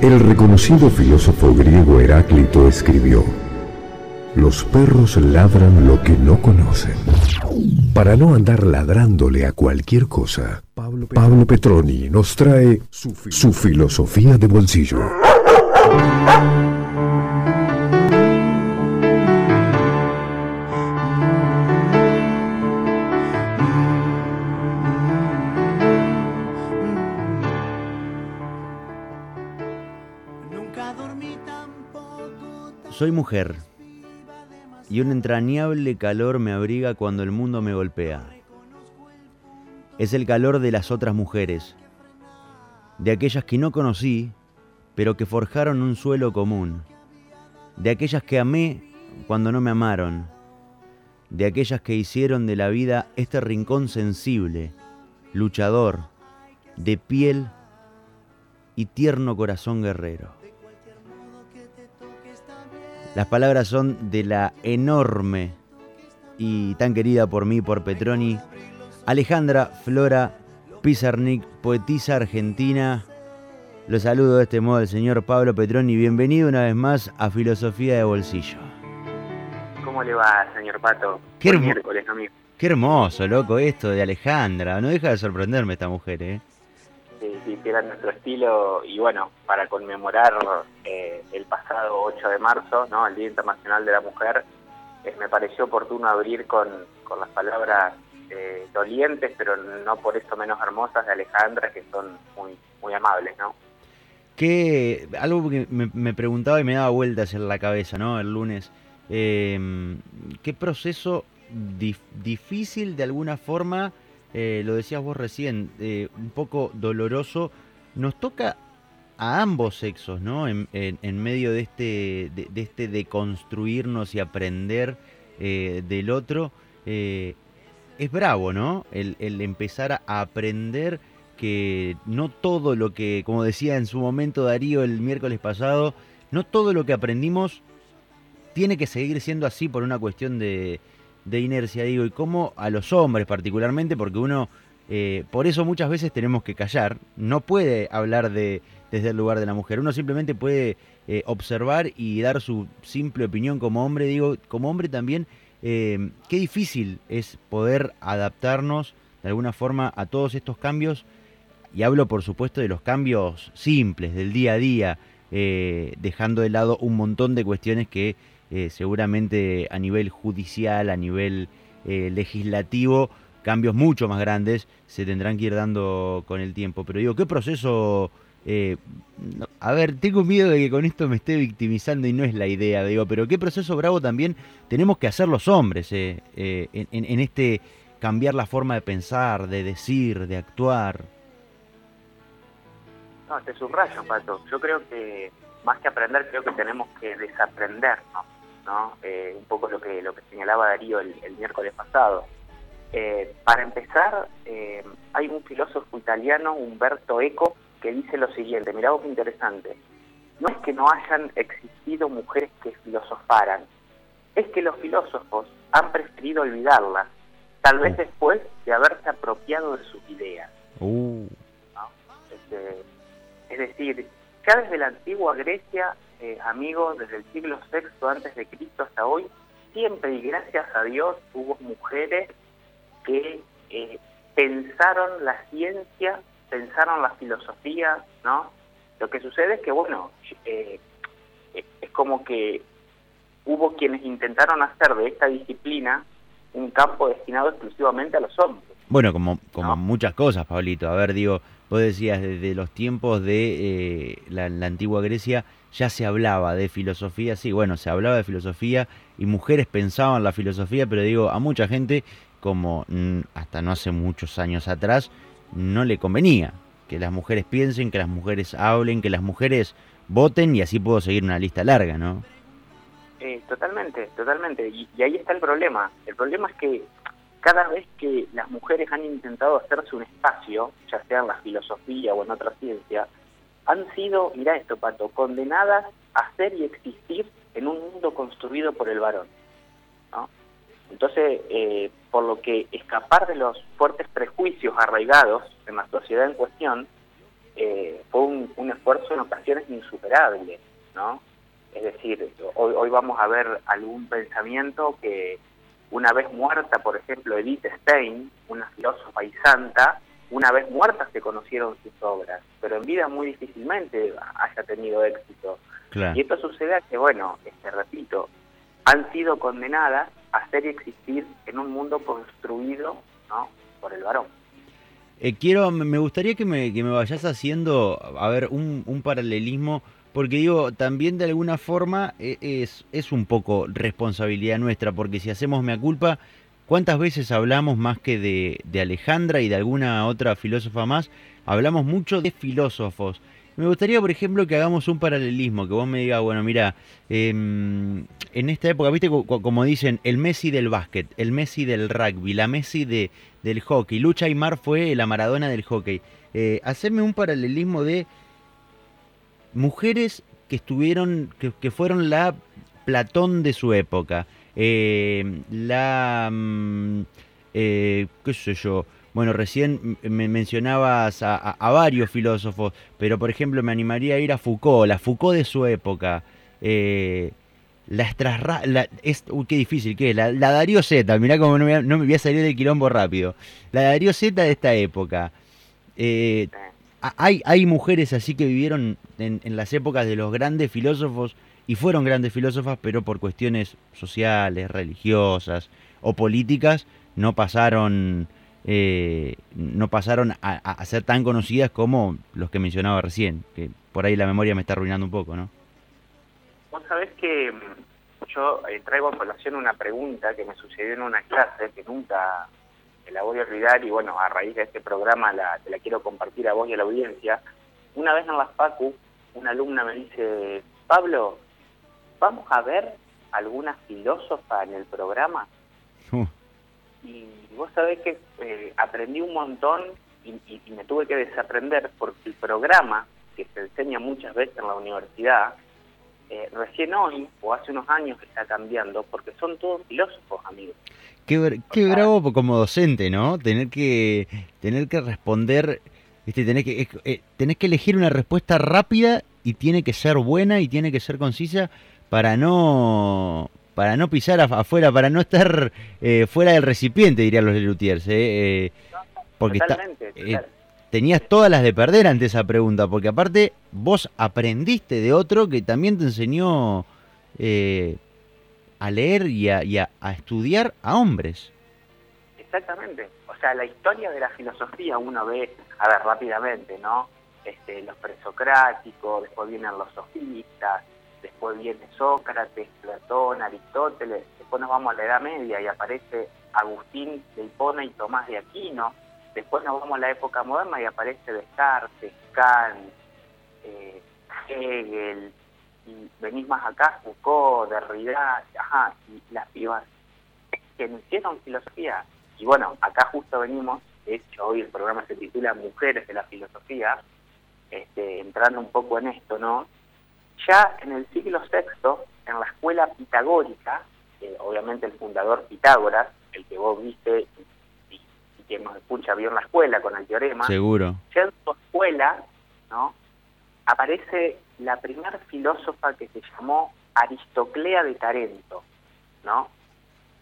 El reconocido filósofo griego Heráclito escribió, Los perros ladran lo que no conocen. Para no andar ladrándole a cualquier cosa, Pablo Petroni nos trae su filosofía de bolsillo. Soy mujer y un entrañable calor me abriga cuando el mundo me golpea. Es el calor de las otras mujeres, de aquellas que no conocí, pero que forjaron un suelo común, de aquellas que amé cuando no me amaron, de aquellas que hicieron de la vida este rincón sensible, luchador, de piel y tierno corazón guerrero. Las palabras son de la enorme y tan querida por mí, por Petroni, Alejandra Flora Pizarnik, poetisa argentina. Lo saludo de este modo al señor Pablo Petroni. Bienvenido una vez más a Filosofía de Bolsillo. ¿Cómo le va, señor Pato? Qué, miércoles, amigo. Qué hermoso, loco, esto de Alejandra. No deja de sorprenderme esta mujer, ¿eh? Sí, era nuestro estilo y bueno, para conmemorar eh, el pasado 8 de marzo, ¿no? el Día Internacional de la Mujer, eh, me pareció oportuno abrir con, con las palabras eh, dolientes, pero no por eso menos hermosas de Alejandra, que son muy, muy amables, ¿no? Que algo que me, preguntaba y me daba vueltas en la cabeza, ¿no? El lunes. Em, ¿Qué proceso difícil de alguna forma eh, lo decías vos recién, eh, un poco doloroso, nos toca a ambos sexos, ¿no? En, medio de este, de, este deconstruirnos y aprender eh, del otro, es bravo, ¿no? El, empezar a aprender que no todo lo que, como decía en su momento Darío el miércoles pasado, no todo lo que aprendimos tiene que seguir siendo así por una cuestión de, de inercia, digo, y cómo a los hombres particularmente, porque uno, eh, por eso muchas veces tenemos que callar, no puede hablar de, desde el lugar de la mujer, uno simplemente puede eh, observar y dar su simple opinión como hombre, digo, como hombre también, eh, qué difícil es poder adaptarnos de alguna forma a todos estos cambios, y hablo por supuesto de los cambios simples del día a día, dejando de lado un montón de cuestiones que eh, seguramente a nivel judicial, a nivel eh, legislativo, cambios mucho más grandes se tendrán que ir dando con el tiempo. Pero digo, ¿qué proceso? Eh, a ver, tengo miedo de que con esto me esté victimizando y no es la idea, digo, pero ¿qué proceso bravo también tenemos que hacer los hombres en, en este cambiar la forma de pensar, de decir, de actuar? No, te subrayo, Pato. Yo creo que más que aprender, creo que tenemos que desaprender, ¿no? Eh, un poco lo que, lo que señalaba Darío el, miércoles pasado. Eh, para empezar, eh, hay un filósofo italiano, Umberto Eco, que dice lo siguiente, mirá vos qué interesante, no es que no hayan existido mujeres que filosofaran, es que los filósofos han preferido olvidarlas, tal vez después de haberse apropiado de sus ideas. Uh. Este, es decir, ya desde la antigua Grecia eh, amigos, desde el siglo VI antes de Cristo hasta hoy, siempre y gracias a Dios hubo mujeres que eh, pensaron la ciencia, pensaron la filosofía, ¿no? Lo que sucede es que, bueno, eh, es como que hubo quienes intentaron hacer de esta disciplina un campo destinado exclusivamente a los hombres. Bueno, como, como muchas cosas, Pablito. A ver, digo, vos decías, desde los tiempos de la, antigua Grecia ya se hablaba de filosofía, sí, bueno, se hablaba de filosofía y mujeres pensaban la filosofía, pero digo, a mucha gente, como mm, hasta no hace muchos años atrás, no le convenía que las mujeres piensen, que las mujeres hablen, que las mujeres voten y así puedo seguir una lista larga, ¿no? Eh, totalmente, totalmente. Y ahí está el problema. El problema es que cada vez que las mujeres han intentado hacerse un espacio, ya sea en la filosofía o en otra ciencia, han sido, mira esto, Pato, condenadas a ser y existir en un mundo construido por el varón. Entonces, eh, por lo que escapar de los fuertes prejuicios arraigados en la sociedad en cuestión eh, fue un esfuerzo en ocasiones insuperable, ¿no? Es decir, hoy, hoy vamos a ver algún pensamiento que una vez muerta, por ejemplo, Edith Stein, una filósofa y santa, una vez muerta se conocieron sus obras, pero en vida muy difícilmente haya tenido éxito. Y esto sucede a que, bueno, este, repito, han sido condenadas a ser y existir en un mundo construido ¿no? por el varón. Eh, quiero, me gustaría que me, que me vayas haciendo, a ver, un, un paralelismo porque digo, también de alguna forma e, es, es un poco responsabilidad nuestra, porque si hacemos mea culpa, ¿cuántas veces hablamos más que de, de Alejandra y de alguna otra filósofa más? Hablamos mucho de filósofos. Me gustaría, por ejemplo, que hagamos un paralelismo, que vos me digas, bueno, mira, em, en esta época, viste, como dicen, el Messi del básquet, el Messi del rugby, la Messi de, del hockey, Lucha Aymar fue la Maradona del hockey. Eh, hacerme un paralelismo de mujeres que estuvieron, que, fueron la Platón de su época, eh, la, mm, eh, qué sé yo, bueno, recién me mencionabas a, varios filósofos, pero por ejemplo me animaría a ir a Foucault, la Foucault de su época. Eh, la la, es, uy, qué difícil que es, la, Darío Z, mirá cómo no me, no me, voy a salir del quilombo rápido. La Darío Z de esta época. Eh, hay, hay mujeres así que vivieron en, las épocas de los grandes filósofos y fueron grandes filósofas, pero por cuestiones sociales, religiosas o políticas no pasaron, eh, no pasaron a, ser tan conocidas como los que mencionaba recién, que por ahí la memoria me está arruinando un poco, ¿no? Vos sabés que yo eh, traigo a colación una pregunta que me sucedió en una clase que nunca la voy a olvidar y bueno, a raíz de este programa la, te la quiero compartir a vos y a la audiencia. Una vez en la FACU, una alumna me dice, Pablo, ¿vamos a ver alguna filósofa en el programa? Uh. Y vos sabés que eh, aprendí un montón y, me tuve que desaprender porque el programa que se enseña muchas veces en la universidad, eh, recién hoy o hace unos años está cambiando porque son todos filósofos, amigos. Qué, qué bravo como docente, ¿no? Tener que, tener que responder, este, tener que, eh, que elegir una respuesta rápida y tiene que ser buena y tiene que ser concisa para no para no pisar afuera, para no estar eh, fuera del recipiente, dirían los Lelutiers. Eh, eh, porque tenías todas las de perder ante esa pregunta, porque aparte vos aprendiste de otro que también te enseñó a leer y a, estudiar a hombres. Exactamente. O sea, la historia de la filosofía uno ve, a ver, rápidamente, ¿no? Este, los presocráticos, después vienen los sofistas, después viene Sócrates, Platón, Aristóteles, después nos vamos a la Edad Media y aparece Agustín de Hipona y Tomás de Aquino, después nos vamos a la época moderna y aparece Descartes, Kant, eh, Hegel, y venís más acá, Foucault, Derrida, ajá, y las pibas que no hicieron filosofía. Y bueno, acá justo venimos, de hecho hoy el programa se titula Mujeres de la Filosofía, este, entrando un poco en esto, ¿no? Ya en el siglo VI, en la escuela pitagórica, obviamente el fundador Pitágoras, el que vos viste y, y que nos escucha vio en la escuela con el teorema, seguro. Ya en su escuela, ¿no? aparece la primera filósofa que se llamó Aristoclea de Tarento, ¿no?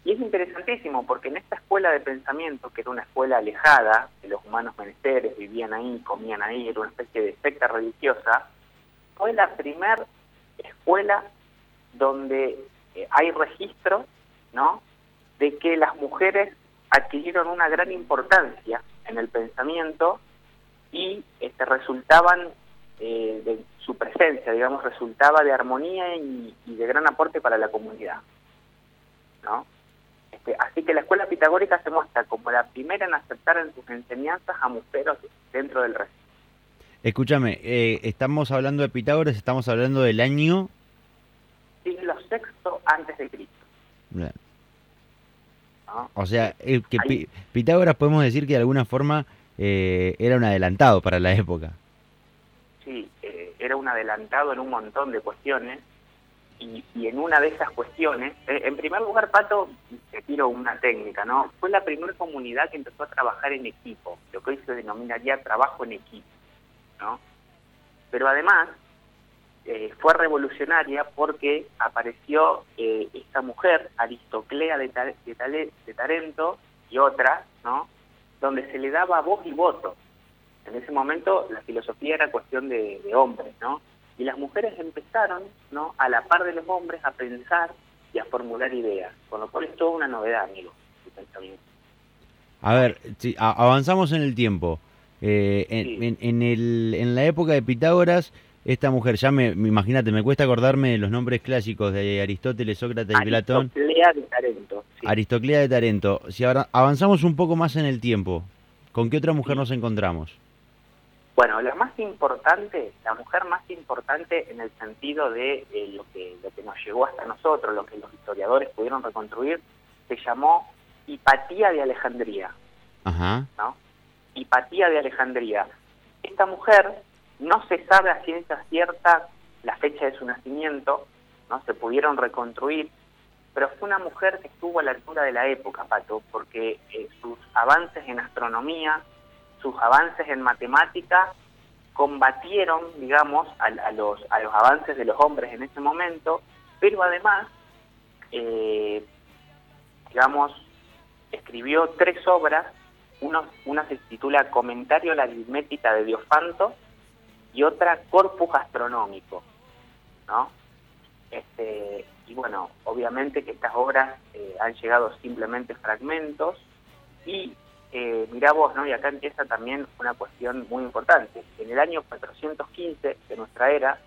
Y es interesantísimo porque en esta escuela de pensamiento, que era una escuela alejada de los humanos menesteres, vivían ahí, comían ahí, era una especie de secta religiosa, fue la primera escuela donde eh, hay registro, ¿no? De que las mujeres adquirieron una gran importancia en el pensamiento y este, resultaban eh, de su presencia, digamos, resultaba de armonía y, de gran aporte para la comunidad. ¿no? Este, así que la escuela pitagórica se muestra como la primera en aceptar en sus enseñanzas a mujeres dentro del resto. Escúchame, eh, estamos hablando de Pitágoras, estamos hablando del año... Siglo sexto antes de Cristo. O sea, que Pitágoras podemos decir que de alguna forma eh, era un adelantado para la época eh, era un adelantado en un montón de cuestiones y, en una de esas cuestiones, eh, en primer lugar, Pato, te tiro una técnica, ¿no? Fue la primera comunidad que empezó a trabajar en equipo, lo que hoy se denominaría trabajo en equipo, ¿no? Pero además eh, fue revolucionaria porque apareció eh, esta mujer, Aristoclea de, de, Tarento y otra, ¿no? donde se le daba voz y voto. En ese momento la filosofía era cuestión de, hombres, ¿no? Y las mujeres empezaron, ¿no? A la par de los hombres a pensar y a formular ideas, con lo cual es toda una novedad, amigo, pensamiento. A ver, si, avanzamos en el tiempo. Eh, en, el, en la época de Pitágoras, esta mujer, ya me, imagínate, me cuesta acordarme de los nombres clásicos de Aristóteles, Sócrates y Platón. Aristoclea de Tarento. Aristoclea de Tarento. Si ahora avanzamos un poco más en el tiempo, ¿con qué otra mujer nos encontramos? Bueno, la más importante, la mujer más importante en el sentido de lo, que, lo que nos llegó hasta nosotros, lo que los historiadores pudieron reconstruir, se llamó Hipatía de Alejandría. Ajá. ¿no? Hipatía de Alejandría. Esta mujer no se sabe a ciencia cierta la fecha de su nacimiento, no se pudieron reconstruir, pero fue una mujer que estuvo a la altura de la época, Pato, porque eh, sus avances en astronomía, sus avances en matemática combatieron, digamos, a, los, a los avances de los hombres en ese momento, pero además, eh, digamos, escribió tres obras, una se titula Comentario a la aritmética de Diofanto, y otra corpus astronómico, ¿no? Este, y bueno, obviamente que estas obras eh, han llegado simplemente fragmentos y eh, mirá vos, ¿no? Y acá empieza también una cuestión muy importante. En el año 415 de nuestra era,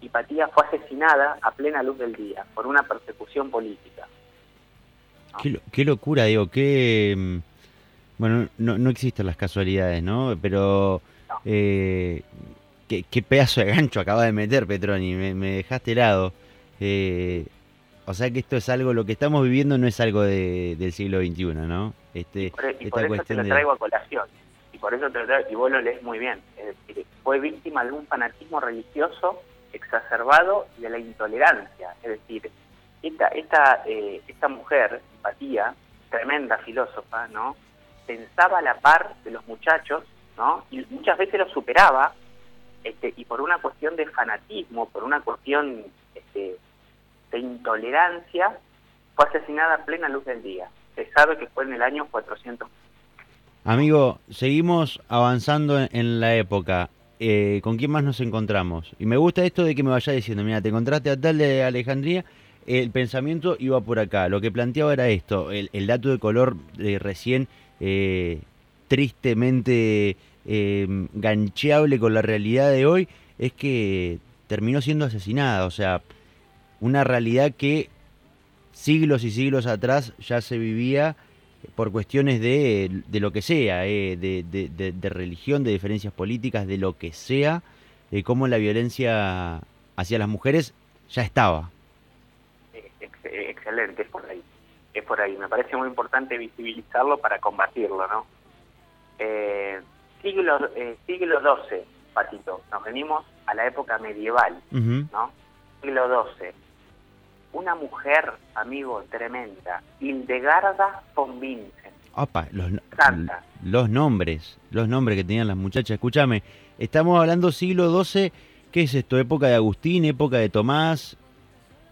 Hipatía fue asesinada a plena luz del día por una persecución política. Qué, locura, digo, qué... Mm, bueno, no, no existen las casualidades, ¿no? Pero eh, qué, pedazo de gancho acaba de meter Petroni, me, dejaste helado. Eh, o sea que esto es algo, lo que estamos viviendo no es algo del siglo XXI, ¿no? Este, y por, eso te lo traigo a colación, y por eso te lo traigo, y vos lo lees muy bien. Es decir, fue víctima de un fanatismo religioso exacerbado y de la intolerancia. Es decir, esta, esta, eh, esta mujer, Empatía, tremenda filósofa, ¿no? Pensaba a la par de los muchachos, ¿no? Y muchas veces los superaba este, y por una cuestión de fanatismo, por una cuestión este, de intolerancia, fue asesinada a plena luz del día. Se sabe que fue en el año 400. Amigo, seguimos avanzando en la época. Eh, ¿Con quién más nos encontramos? Y me gusta esto de que me vaya diciendo, mira, te encontraste a tal de Alejandría, el pensamiento iba por acá. Lo que planteaba era esto, el, dato de color de recién eh, tristemente eh, gancheable con la realidad de hoy es que terminó siendo asesinada. O sea, una realidad que siglos y siglos atrás ya se vivía por cuestiones de, de lo que sea, eh, de, de, religión, de diferencias políticas, de lo que sea, eh, cómo la violencia hacia las mujeres ya estaba. Excelente, es por ahí. Es por ahí. Me parece muy importante visibilizarlo para combatirlo, ¿no? Eh, siglo, eh, siglo XII, Patito, nos venimos a la época medieval, ¿no? Siglo XII. Una mujer, amigo, tremenda, Hildegarda von Vincent. Opa, los, los nombres, los nombres que tenían las muchachas. Escúchame, estamos hablando siglo XII, ¿qué es esto? ¿Época de Agustín, época de Tomás?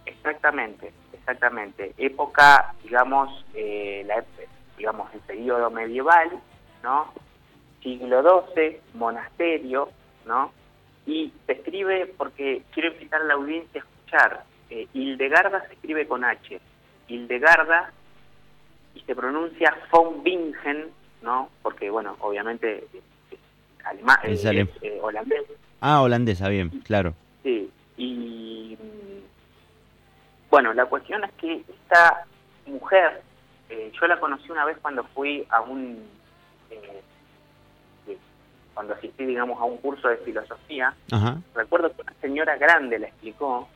Exactamente, exactamente. Época, digamos, eh, la, digamos, el periodo medieval, ¿no? siglo XII, monasterio, ¿no? Y se escribe, porque quiero invitar a la audiencia a escuchar, eh, Hildegarda se escribe con H, Hildegarda, y se pronuncia von Bingen, ¿no? Porque, bueno, obviamente alemán, es, eh, holandés. Ah, holandesa, bien, claro. Sí, y bueno, la cuestión es que esta mujer, eh, yo la conocí una vez cuando fui a un cuando asistí, digamos, a un curso de filosofía, recuerdo que una señora grande la explicó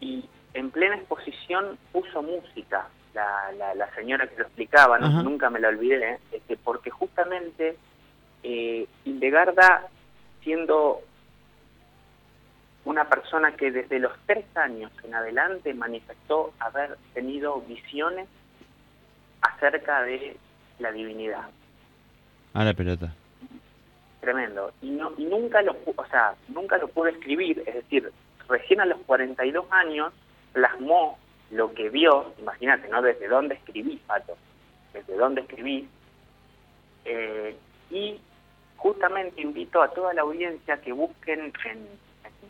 y en plena exposición puso música, la, la, señora que lo explicaba, nunca me la olvidé, este, porque justamente eh, Hildegarda, siendo una persona que desde los tres años en adelante manifestó haber tenido visiones acerca de la divinidad. A la pelota tremendo. Y, no, y nunca, lo, o sea, nunca lo pude escribir, es decir, recién a los 42 años plasmó lo que vio, imagínate, ¿no? Desde dónde escribí, Pato, desde dónde escribí. Eh, y justamente invito a toda la audiencia que busquen en,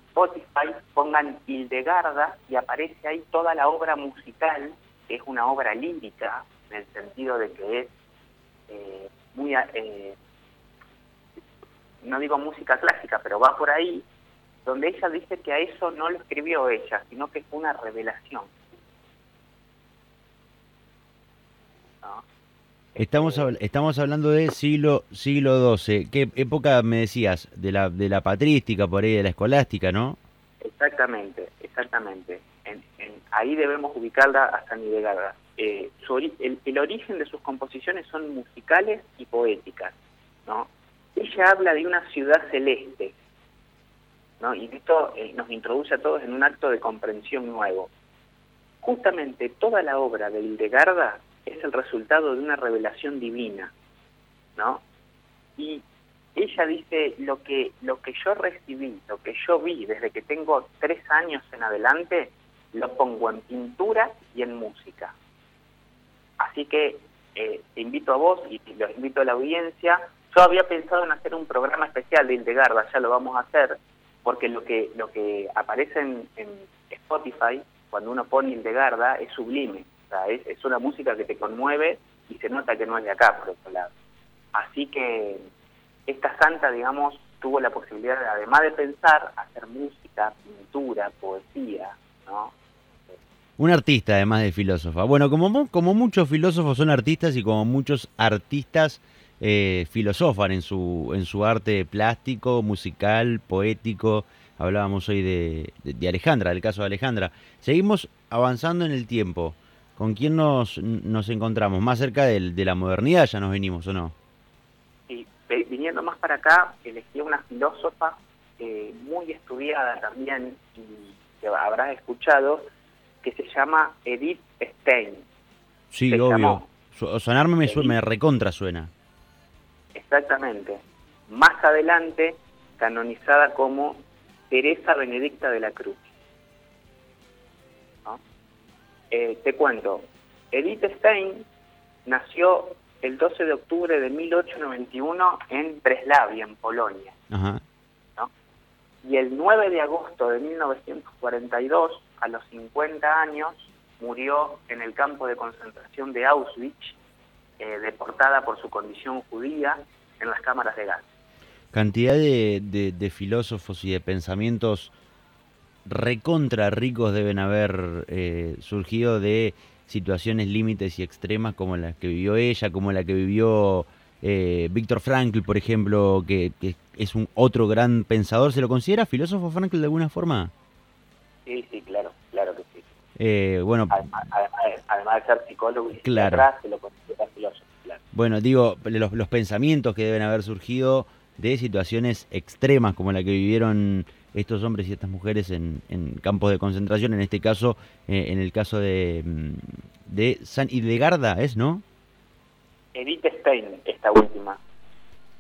Spotify, pongan Hildegarda y aparece ahí toda la obra musical, que es una obra lírica, en el sentido de que es eh, muy, eh, no digo música clásica, pero va por ahí, donde ella dice que a eso no lo escribió ella, sino que fue una revelación. Estamos, estamos hablando de siglo siglo XII. ¿Qué época me decías? De la, de la patrística, por ahí, de la escolástica, ¿no? Exactamente, exactamente. En, ahí debemos ubicarla a San Eh, el, el, origen de sus composiciones son musicales y poéticas, ¿no? Ella habla de una ciudad celeste, ¿no? Y esto eh, nos introduce a todos en un acto de comprensión nuevo. Justamente toda la obra de Hildegarda es el resultado de una revelación divina, ¿no? Y ella dice, lo que, lo que yo recibí, lo que yo vi desde que tengo tres años en adelante, lo pongo en pintura y en música. Así que eh, te invito a vos y los invito a la audiencia. Yo había pensado en hacer un programa especial de Hildegarda, ya lo vamos a hacer, porque lo que, lo que aparece en, Spotify, cuando uno pone Hildegarda, es sublime es, una música que te conmueve y se nota que no es de acá, por otro lado. Así que esta santa, digamos, tuvo la posibilidad, de, además de pensar, hacer música, pintura, poesía, ¿no? Un artista, además de filósofa. Bueno, como, como muchos filósofos son artistas y como muchos artistas eh, filosofan en su, en su arte plástico, musical, poético. Hablábamos hoy de, de Alejandra, del caso de Alejandra. Seguimos avanzando en el tiempo. ¿Con quién nos, nos encontramos? ¿Más cerca de, de la modernidad ya nos venimos o no? Sí, viniendo más para acá, elegí una filósofa eh, muy estudiada también y que habrás escuchado, que se llama Edith Stein. Sí, obvio. Sonarme me, me recontra suena. Exactamente. Más adelante, canonizada como Teresa Benedicta de la Cruz. Eh, te cuento, Edith Stein nació el 12 de octubre de 1891 en Breslavia, en Polonia. Y el 9 de agosto de 1942, a los 50 años, murió en el campo de concentración de Auschwitz, eh, deportada por su condición judía en las cámaras de gas. Cantidad de filósofos y de pensamientos recontra ricos deben haber eh, surgido de situaciones límites y extremas como las que vivió ella, como la que vivió eh, Víctor Frankl, por ejemplo, que, es un otro gran pensador. ¿Se lo considera filósofo Frankl de alguna forma? Sí, sí, claro. Eh, bueno, además, de ser psicólogo y claro. se lo considera filósofo, claro. Bueno, digo, los, los pensamientos que deben haber surgido de situaciones extremas como la que vivieron estos hombres y estas mujeres en, campos de concentración, en este caso, eh, en el caso de, mm, de San Hildegarda, ¿es, no? Edith Stein, esta última.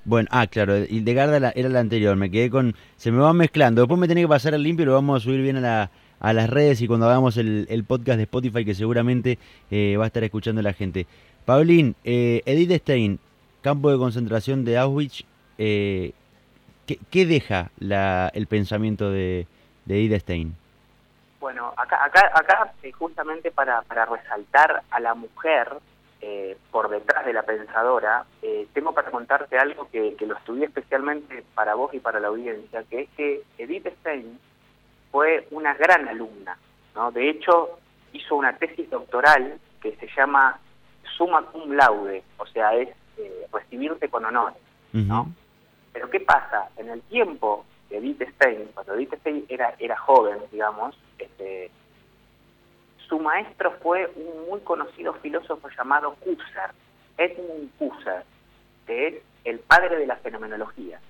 Bueno, ah, claro, Hildegarda era la anterior, me quedé con... Se me va mezclando, después me tenía que pasar el limpio y lo vamos a subir bien a, la, a las redes y cuando hagamos el, podcast de Spotify que seguramente eh, va a estar escuchando la gente. Paulín, eh, Edith Stein, campo de concentración de Auschwitz, eh, ¿Qué, deja la, el pensamiento de, de Ida Stein? Bueno, acá, acá, acá eh, justamente para, para resaltar a la mujer eh, por detrás de la pensadora, tengo para contarte algo que, que, lo estudié especialmente para vos y para la audiencia, que es que Edith Stein fue una gran alumna, ¿no? De hecho, hizo una tesis doctoral que se llama summa cum laude, o sea, es recibirte con honor, ¿no? Pero ¿qué pasa? En el tiempo de Edith Stein, cuando Edith Stein era, era joven, digamos, este, su maestro fue un muy conocido filósofo llamado Husserl, Edmund Husserl, que es el padre de la fenomenología.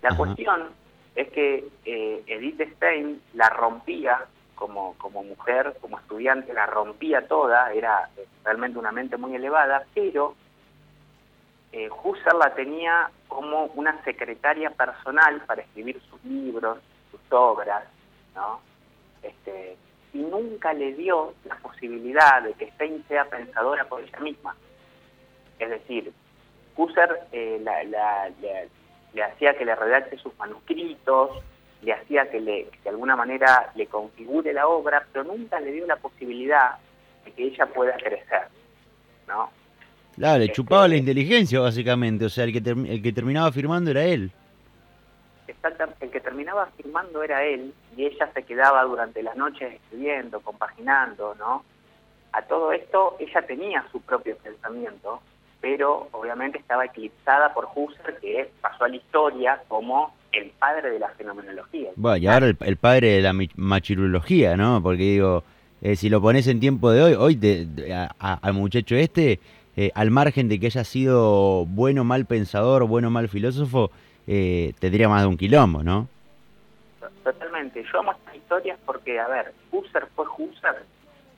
La cuestión es que eh, Edith Stein la rompía como, como mujer, como estudiante, la rompía toda, era realmente una mente muy elevada, pero eh, Husserl la tenía como una secretaria personal para escribir sus libros, sus obras, ¿no? Este, y nunca le dio la posibilidad de que Stein sea pensadora por ella misma. Es decir, Husserl eh, le hacía que le redacte sus manuscritos, le hacía que, le, de alguna manera le configure la obra, pero nunca le dio la posibilidad de que ella pueda crecer, ¿no? Claro, le este, chupaba la inteligencia básicamente, o sea, el que, el que terminaba firmando era él. Exactamente, el que terminaba firmando era él y ella se quedaba durante las noches escribiendo, compaginando, ¿no? A todo esto ella tenía su propio pensamiento, pero obviamente estaba eclipsada por Husserl, que pasó a la historia como el padre de la fenomenología. Bueno, y ahora el, padre de la machirología, ¿no? Porque digo, eh, si lo pones en tiempo de hoy, hoy al muchacho este, eh, al margen de que haya sido bueno o mal pensador, bueno o mal filósofo, eh, tendría más de un quilombo, ¿no? Totalmente. Yo amo estas historias porque, a ver, Husserl fue Husserl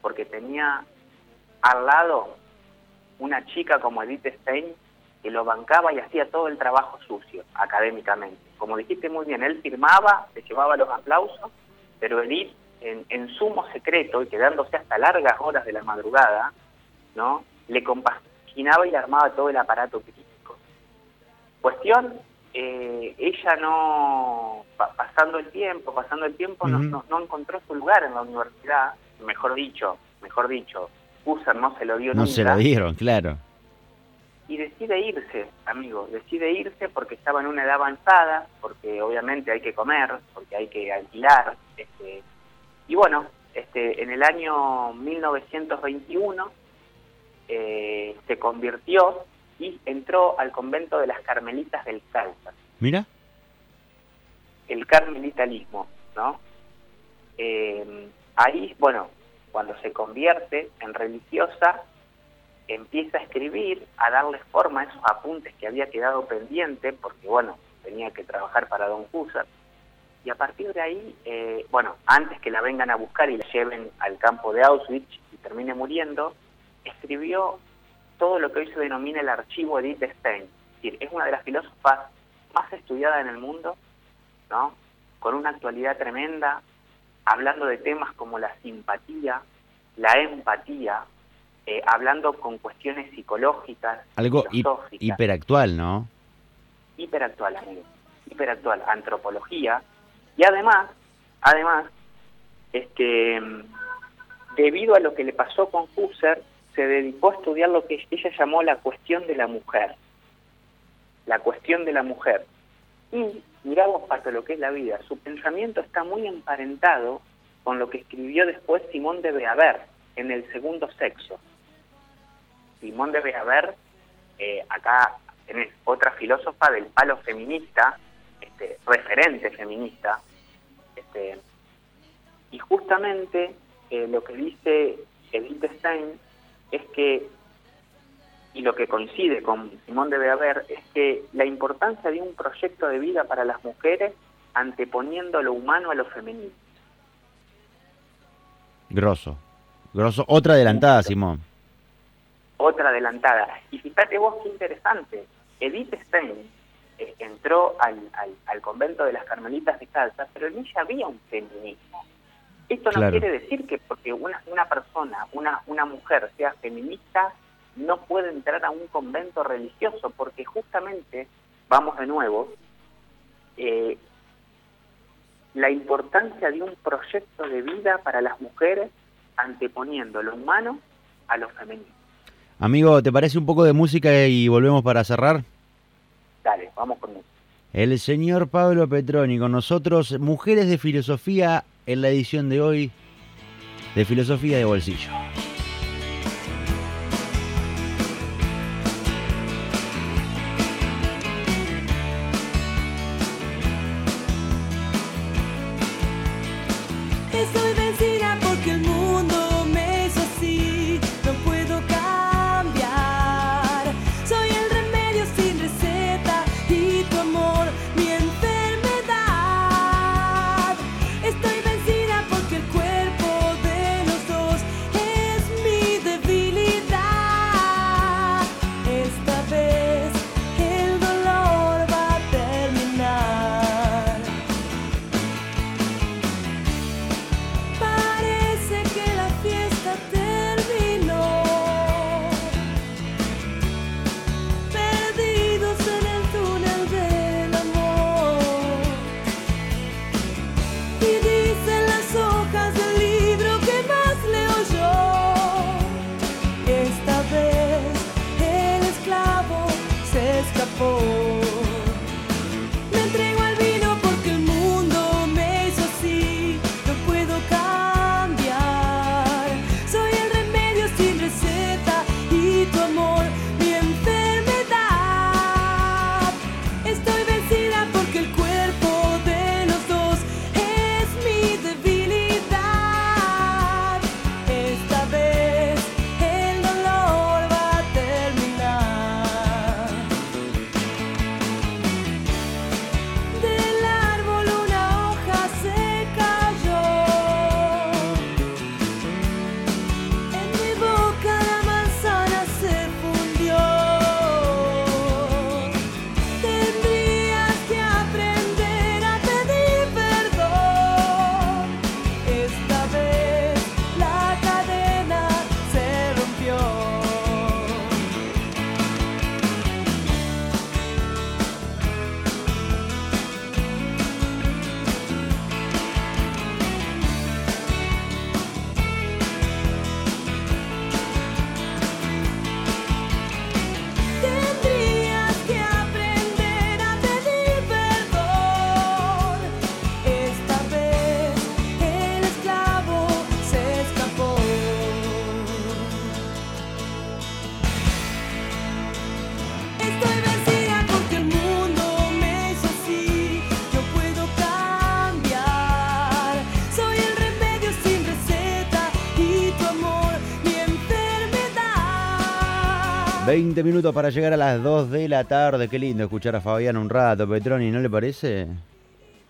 porque tenía al lado una chica como Edith Stein que lo bancaba y hacía todo el trabajo sucio académicamente. Como dijiste muy bien, él firmaba, se llevaba los aplausos, pero Edith, en, en sumo secreto y quedándose hasta largas horas de la madrugada, ¿no? le compaginaba y le armaba todo el aparato crítico. Cuestión, eh, ella no, pasando el tiempo, pasando el tiempo, no, no, encontró su lugar en la universidad, mejor dicho, mejor dicho, No se lo dio no se lo dieron, claro y decide irse, amigo, decide irse porque estaba en una edad avanzada, porque obviamente hay que comer, porque hay que alquilar, este, y bueno, este, en el año 1921 eh, se convirtió y entró al convento de las Carmelitas del Calza. Mira. El carmelitalismo, ¿no? Eh, ahí, bueno, cuando se convierte en religiosa, empieza a escribir, a darle forma a esos apuntes que había quedado pendiente, porque bueno, tenía que trabajar para Don Husserl, y a partir de ahí, eh, bueno, antes que la vengan a buscar y la lleven al campo de Auschwitz y termine muriendo, escribió todo lo que hoy se denomina el archivo Edith Stein. Es decir, es una de las filósofas más estudiadas en el mundo, ¿no? Con una actualidad tremenda, hablando de temas como la simpatía, la empatía, eh, hablando con cuestiones psicológicas, algo hiperactual, ¿no? Hiperactual, amigo, hiperactual, antropología y además, además, este, debido a lo que le pasó con Husserl, se dedicó a estudiar lo que ella llamó la cuestión de la mujer, la cuestión de la mujer. Y miramos para lo que es la vida, su pensamiento está muy emparentado con lo que escribió después Simón de Beauvoir en el segundo sexo. Simón debe haber, eh, acá tenés otra filósofa del palo feminista, este, referente feminista, este, y justamente eh, lo que dice Edith Stein es que, y lo que coincide con Simón debe haber, es que la importancia de un proyecto de vida para las mujeres anteponiendo lo humano a lo femenino. Grosso, grosso, otra adelantada, Simón otra adelantada. Y fíjate vos qué interesante, Edith Stein eh, entró al, al, convento de las Carmelitas de Calza, pero en ella había un feminismo. Esto no quiere decir que porque una, una persona, una, una mujer sea feminista, no puede entrar a un convento religioso, porque justamente, vamos de nuevo, eh, la importancia de un proyecto de vida para las mujeres anteponiendo lo humano a lo femenino. Amigo, ¿te parece un poco de música y volvemos para cerrar? Dale, vamos con música. El señor Pablo Petroni con nosotros, Mujeres de Filosofía, en la edición de hoy de Filosofía de Bolsillo. 20 minutos para llegar a las 2 de la tarde. Qué lindo escuchar a Fabián un rato, Petroni, ¿no le parece?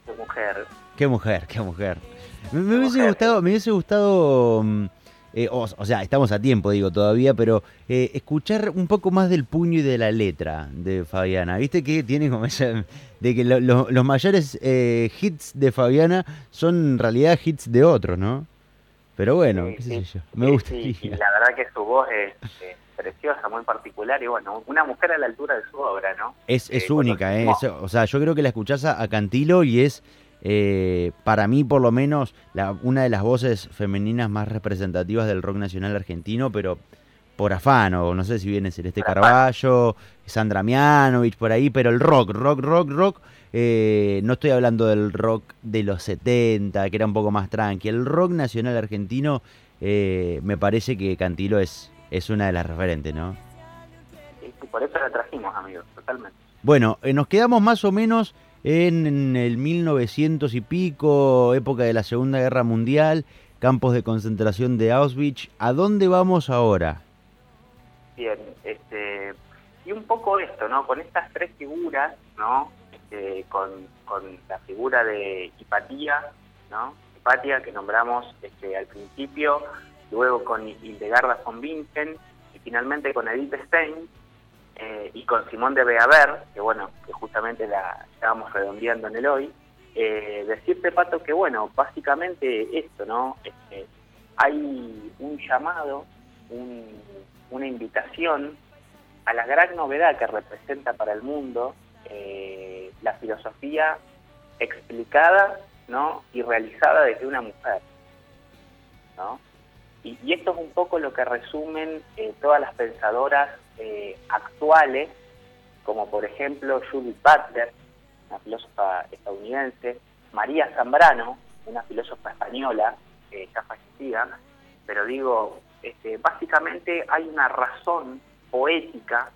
Qué mujer. Qué mujer, qué mujer. Me, hubiese gustado, me hubiese gustado, mm, eh, o, sea, estamos a tiempo, digo, todavía, pero eh, escuchar un poco más del puño y de la letra de Fabiana. ¿Viste que tiene como esa, de que los mayores eh, hits de Fabiana son en realidad hits de otros, ¿no? Pero bueno, qué sé yo, me gusta. la verdad que su voz es preciosa, muy particular y bueno, una mujer a la altura de su obra, ¿no? Es, es eh, única, ¿eh? o sea, yo creo que la escuchás a, Cantilo y es, eh, para mí por lo menos, la, una de las voces femeninas más representativas del rock nacional argentino, pero por afán, o no sé si viene Celeste Carballo, Sandra Mianovich, por ahí, pero el rock, rock, rock, rock, eh, no estoy hablando del rock de los 70, que era un poco más tranqui, el rock nacional argentino, me parece que Cantilo es, es una de las referentes, ¿no? Por eso la trajimos, amigos, totalmente. Bueno, eh, nos quedamos más o menos en, el 1900 y pico, época de la Segunda Guerra Mundial, campos de concentración de Auschwitz. ¿A dónde vamos ahora? Bien, este, y un poco esto, ¿no? Con estas tres figuras, ¿no? Este, con, con la figura de Hipatía, ¿no? Hipatia que nombramos este, al principio, luego con Hildegarda von Vincent y finalmente con Edith Stein eh, y con Simón de Beaver, que bueno, que justamente la estábamos redondeando en el hoy, eh, decirte, Pato, que bueno, básicamente esto, ¿no? Este, hay un llamado, una invitación a la gran novedad que representa para el mundo eh, la filosofía explicada ¿no? y realizada desde una mujer. ¿no? Y, esto es un poco lo que resumen eh, todas las pensadoras eh, actuales, como por ejemplo Judith Butler, una filósofa estadounidense, María Zambrano, una filósofa española, eh, ya fallecida, pero digo, este, básicamente hay una razón poética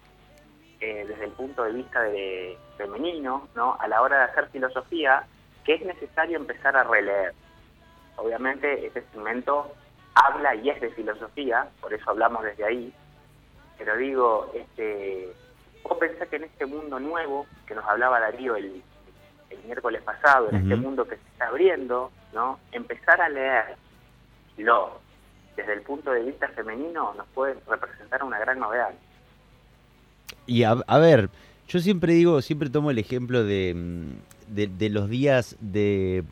desde el punto de vista de, femenino, ¿no? a la hora de hacer filosofía, que es necesario empezar a releer. Obviamente ese segmento habla y es de filosofía, por eso hablamos desde ahí, pero digo, este, vos pensás que en este mundo nuevo, que nos hablaba Darío el, miércoles pasado, en este mundo que se está abriendo, ¿no? empezar a leerlo desde el punto de vista femenino nos puede representar una gran novedad. Y a, ver, yo siempre digo, siempre tomo el ejemplo de, mm, de, de los días de...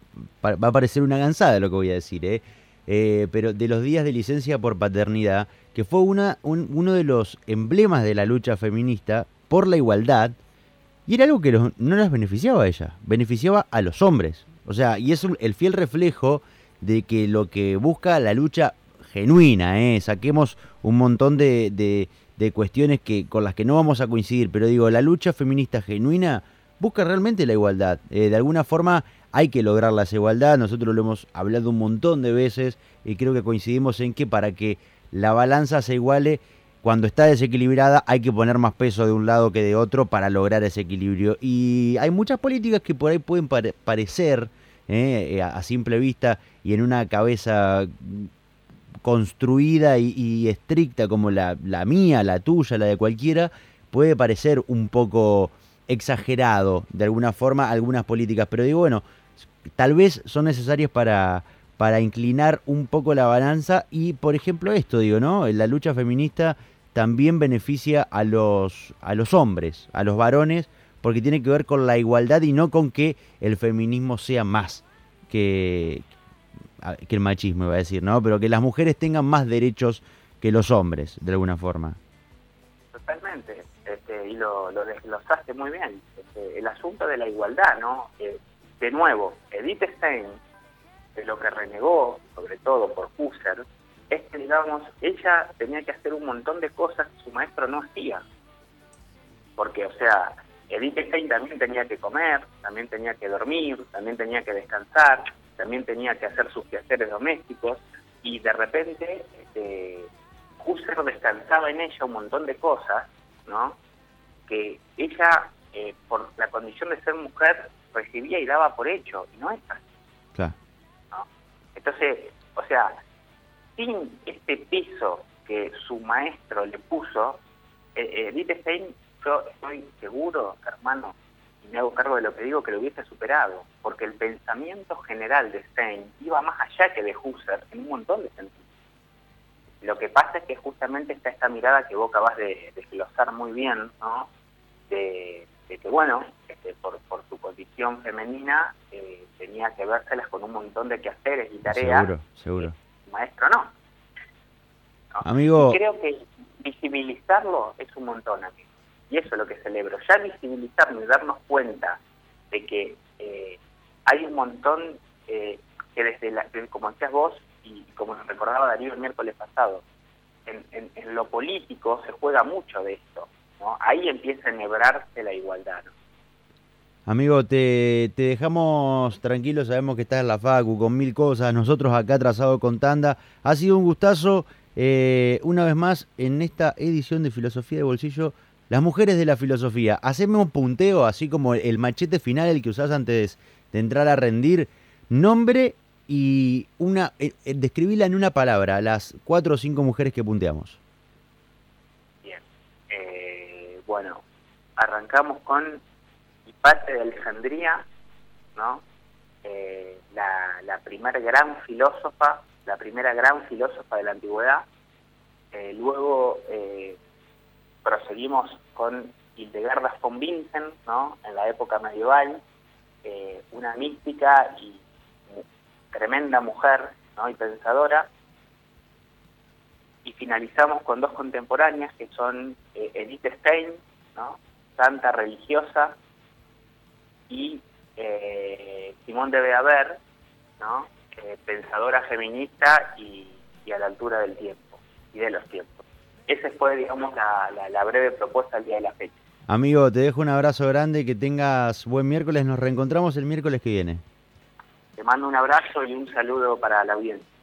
Va a parecer una gansada lo que voy a decir, ¿eh? Eh, pero de los días de licencia por paternidad, que fue uno de los emblemas de la lucha feminista por la igualdad, y era algo que no las beneficiaba a ella, beneficiaba a los hombres. O sea, y es el fiel reflejo de que lo que busca la lucha genuina, ¿eh? saquemos un montón de, de cuestiones que con las que no vamos a coincidir, pero digo, la lucha feminista genuina busca realmente la igualdad. Eh, de alguna forma hay que lograr la igualdad, nosotros lo hemos hablado un montón de veces y creo que coincidimos en que para que la balanza se iguale, cuando está desequilibrada hay que poner más peso de un lado que de otro para lograr ese equilibrio. Y hay muchas políticas que por ahí pueden parecer eh, a simple vista y en una cabeza construida y, estricta como la, la, mía, la tuya, la de cualquiera, puede parecer un poco exagerado de alguna forma algunas políticas, pero digo, bueno, tal vez son necesarias para, para inclinar un poco la balanza y, por ejemplo, esto, digo, ¿no? La lucha feminista también beneficia a los, a los hombres, a los varones, porque tiene que ver con la igualdad y no con que el feminismo sea más que, que el machismo, iba a decir, ¿no? Pero que las mujeres tengan más derechos que los hombres, de alguna forma. Totalmente, este, y lo, lo desglosaste muy bien. Este, el asunto de la igualdad, ¿no? Eh, de nuevo, Edith Stein, de lo que renegó, sobre todo por Husserl, es que, digamos, ella tenía que hacer un montón de cosas que su maestro no hacía. Porque, o sea, Edith Stein también tenía que comer, también tenía que dormir, también tenía que descansar, también tenía que hacer sus quehaceres domésticos, y de repente eh, Husserl descansaba en ella un montón de cosas, ¿no? Que ella, eh, por la condición de ser mujer, recibía y daba por hecho, y no es así. Claro. Entonces, o sea, sin este piso que su maestro le puso, eh, eh Stein, yo estoy seguro, hermano, y me hago cargo de lo que digo, que lo hubiese superado, porque el pensamiento general de Stein iba más allá que de Husserl en un montón de sentidos. Lo que pasa es que justamente está esta mirada que vos acabas de desglosar muy bien, ¿no? De, que, bueno, este, por, por su condición femenina eh, tenía que vérselas con un montón de quehaceres y tareas. Seguro, seguro. maestro no. Amigo. creo que visibilizarlo es un montón, amigo. Y eso es lo que celebro. Ya visibilizarlo y darnos cuenta de que eh, hay un montón eh, que desde, la, como decías vos, y como nos recordaba Darío el miércoles pasado, en, en lo político se juega mucho de esto Ahí empieza a enhebrarse la igualdad. Amigo, te, te, dejamos tranquilo, sabemos que estás en la FACU con mil cosas, nosotros acá atrasados con tanda. Ha sido un gustazo, eh, una vez más, en esta edición de Filosofía de Bolsillo, las mujeres de la filosofía. Haceme un punteo, así como el machete final, el que usás antes de entrar a rendir. Nombre y una, eh, eh, describila en una palabra, las cuatro o cinco mujeres que punteamos. Bueno, arrancamos con Hipate de Alejandría, ¿no? Eh, la, primera gran filósofa, la primera gran filósofa de la antigüedad. Eh, luego eh, proseguimos con Hildegarda von Vincent, ¿no? En la época medieval, una mística y tremenda mujer, ¿no? Y pensadora y finalizamos con dos contemporáneas que son eh, Edith Stein, ¿no? santa religiosa, y eh, Simón de Beauvoir, ¿no? Eh, pensadora feminista y, a la altura del tiempo y de los tiempos. Esa fue, digamos, la, la breve propuesta al día de la fecha. Amigo, te dejo un abrazo grande, que tengas buen miércoles, nos reencontramos el miércoles que viene. Te mando un abrazo y un saludo para la audiencia.